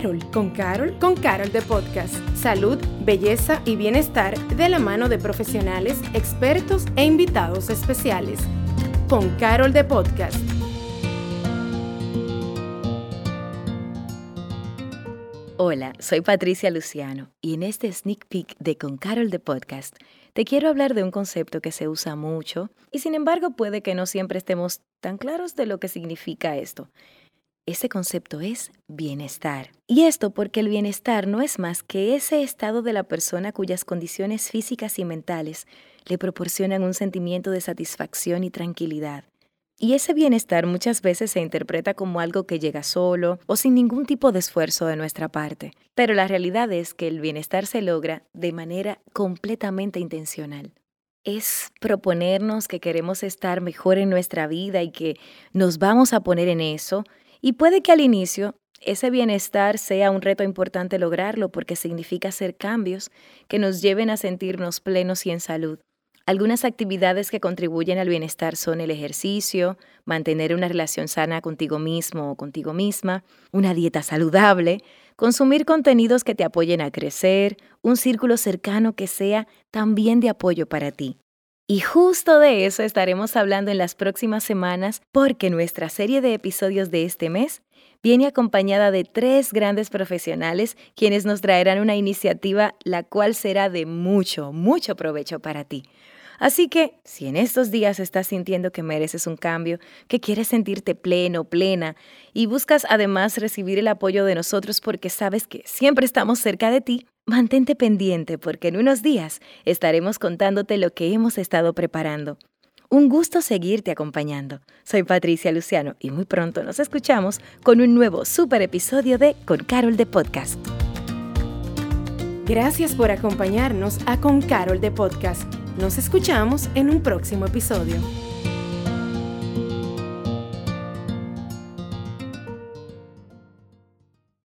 Carol, con Carol, con Carol de Podcast. Salud, belleza y bienestar de la mano de profesionales, expertos e invitados especiales. Con Carol de Podcast. Hola, soy Patricia Luciano y en este sneak peek de Con Carol de Podcast te quiero hablar de un concepto que se usa mucho y sin embargo puede que no siempre estemos tan claros de lo que significa esto. Ese concepto es bienestar. Y esto porque el bienestar no es más que ese estado de la persona cuyas condiciones físicas y mentales le proporcionan un sentimiento de satisfacción y tranquilidad. Y ese bienestar muchas veces se interpreta como algo que llega solo o sin ningún tipo de esfuerzo de nuestra parte. Pero la realidad es que el bienestar se logra de manera completamente intencional es proponernos que queremos estar mejor en nuestra vida y que nos vamos a poner en eso y puede que al inicio ese bienestar sea un reto importante lograrlo porque significa hacer cambios que nos lleven a sentirnos plenos y en salud. Algunas actividades que contribuyen al bienestar son el ejercicio, mantener una relación sana contigo mismo o contigo misma, una dieta saludable, consumir contenidos que te apoyen a crecer, un círculo cercano que sea también de apoyo para ti. Y justo de eso estaremos hablando en las próximas semanas porque nuestra serie de episodios de este mes viene acompañada de tres grandes profesionales quienes nos traerán una iniciativa la cual será de mucho, mucho provecho para ti. Así que, si en estos días estás sintiendo que mereces un cambio, que quieres sentirte pleno, plena, y buscas además recibir el apoyo de nosotros porque sabes que siempre estamos cerca de ti, Mantente pendiente porque en unos días estaremos contándote lo que hemos estado preparando. Un gusto seguirte acompañando. Soy Patricia Luciano y muy pronto nos escuchamos con un nuevo super episodio de Con Carol de Podcast. Gracias por acompañarnos a Con Carol de Podcast. Nos escuchamos en un próximo episodio.